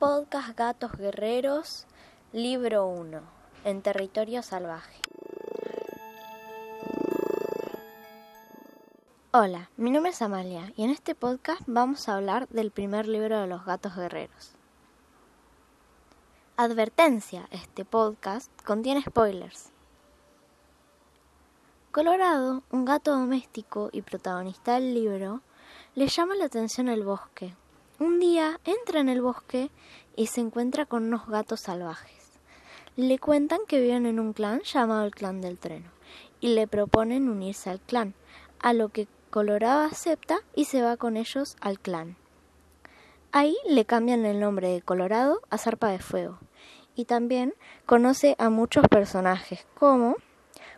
Podcast Gatos Guerreros, libro 1, en territorio salvaje. Hola, mi nombre es Amalia y en este podcast vamos a hablar del primer libro de los gatos guerreros. Advertencia, este podcast contiene spoilers. Colorado, un gato doméstico y protagonista del libro, le llama la atención el bosque, un día entra en el bosque y se encuentra con unos gatos salvajes. Le cuentan que viven en un clan llamado el clan del treno y le proponen unirse al clan, a lo que Colorado acepta y se va con ellos al clan. Ahí le cambian el nombre de Colorado a Zarpa de Fuego y también conoce a muchos personajes como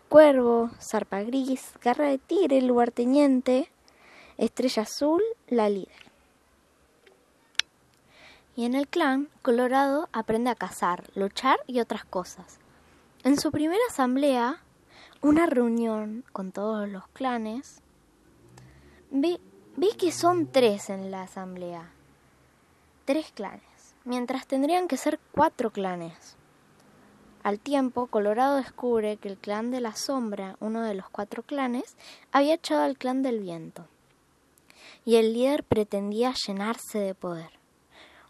Cuervo, Zarpa Gris, Garra de Tigre, Lugarteniente, Estrella Azul, la líder. Y en el clan, Colorado aprende a cazar, luchar y otras cosas. En su primera asamblea, una reunión con todos los clanes, ve, que son tres en la asamblea. Tres clanes, mientras tendrían que ser cuatro clanes. Al tiempo, Colorado descubre que el clan de la sombra, uno de los cuatro clanes, había echado al clan del viento. Y el líder pretendía llenarse de poder.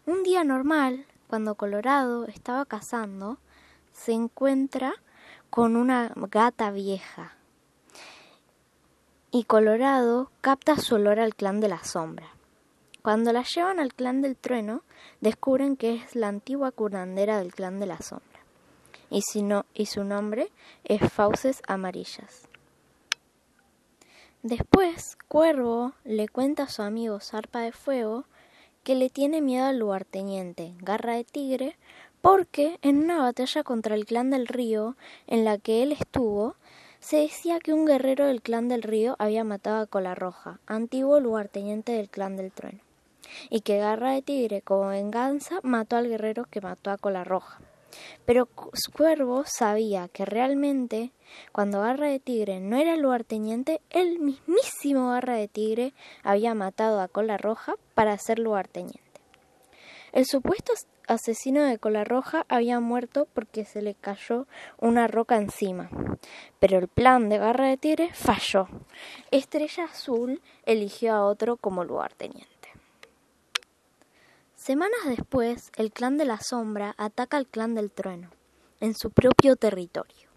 Un día normal, cuando Colorado estaba cazando, se encuentra con una gata vieja. Y Colorado capta su olor al clan de la sombra. Cuando la llevan al clan del trueno, descubren que es la antigua curandera del clan de la sombra. Y, si no, y su nombre es Fauces Amarillas. Después, Cuervo le cuenta a su amigo Zarpa de Fuego que le tiene miedo al lugarteniente, Garra de Tigre, porque en una batalla contra el clan del río en la que él estuvo, se decía que un guerrero del clan del río había matado a Cola Roja, antiguo lugarteniente del clan del trueno, y que Garra de Tigre, como venganza, mató al guerrero que mató a Cola Roja. Pero Cuervo sabía que realmente, cuando Garra de Tigre no era lugarteniente, el mismísimo Garra de Tigre había matado a Cola Roja para ser lugarteniente. El supuesto asesino de Cola Roja había muerto porque se le cayó una roca encima. Pero el plan de Garra de Tigre falló. Estrella Azul eligió a otro como lugarteniente. Semanas después, el clan de la sombra ataca al clan del trueno, en su propio territorio,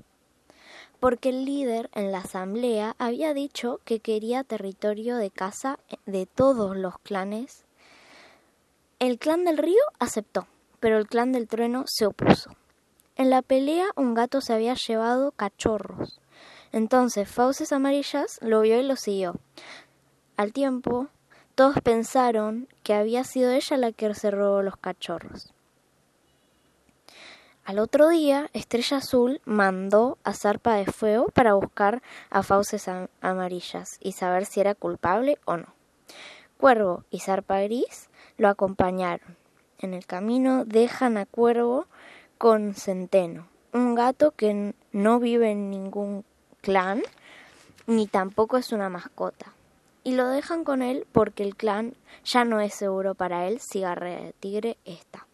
porque el líder en la asamblea había dicho que quería territorio de caza de todos los clanes. El clan del río aceptó, pero el clan del trueno se opuso. En la pelea un gato se había llevado cachorros. Entonces Fauces Amarillas lo vio y lo siguió. Al tiempo, todos pensaron que había sido ella la que se robó los cachorros. Al otro día, Estrella Azul mandó a Zarpa de Fuego para buscar a Fauces Amarillas y saber si era culpable o no. Cuervo y Zarpa Gris lo acompañaron. En el camino dejan a Cuervo con Centeno, un gato que no vive en ningún clan ni tampoco es una mascota y lo dejan con él porque el clan ya no es seguro para él si Garra Tigre está.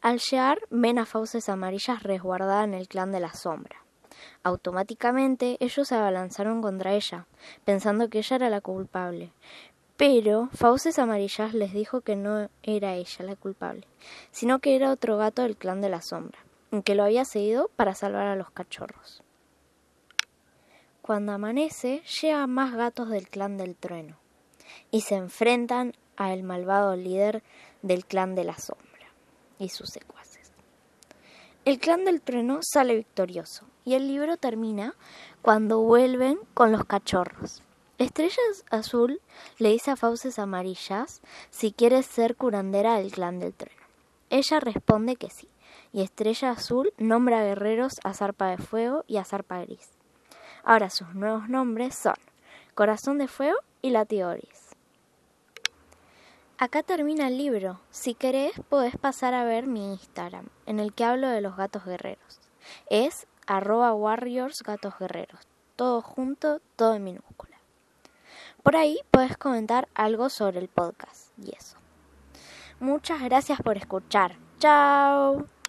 Al llegar ven a fauces amarillas resguardada en el clan de la sombra. Automáticamente ellos se abalanzaron contra ella, pensando que ella era la culpable. Pero Fauces Amarillas les dijo que no era ella la culpable, sino que era otro gato del clan de la sombra, que lo había seguido para salvar a los cachorros. Cuando amanece, llegan más gatos del clan del trueno y se enfrentan al malvado líder del clan de la sombra y sus secuaces. El clan del trueno sale victorioso y el libro termina cuando vuelven con los cachorros. Estrella Azul le dice a Fauces Amarillas si quiere ser curandera del clan del trueno. Ella responde que sí, y Estrella Azul nombra guerreros a Zarpa de Fuego y a Zarpa Gris. Ahora sus nuevos nombres son Corazón de Fuego y Latioris. Acá termina el libro. Si querés, podés pasar a ver mi Instagram, en el que hablo de los gatos guerreros. Es arroba warriors gatos guerreros. Todo junto, todo en minúscula. Por ahí podés comentar algo sobre el podcast y eso. Muchas gracias por escuchar. Chao.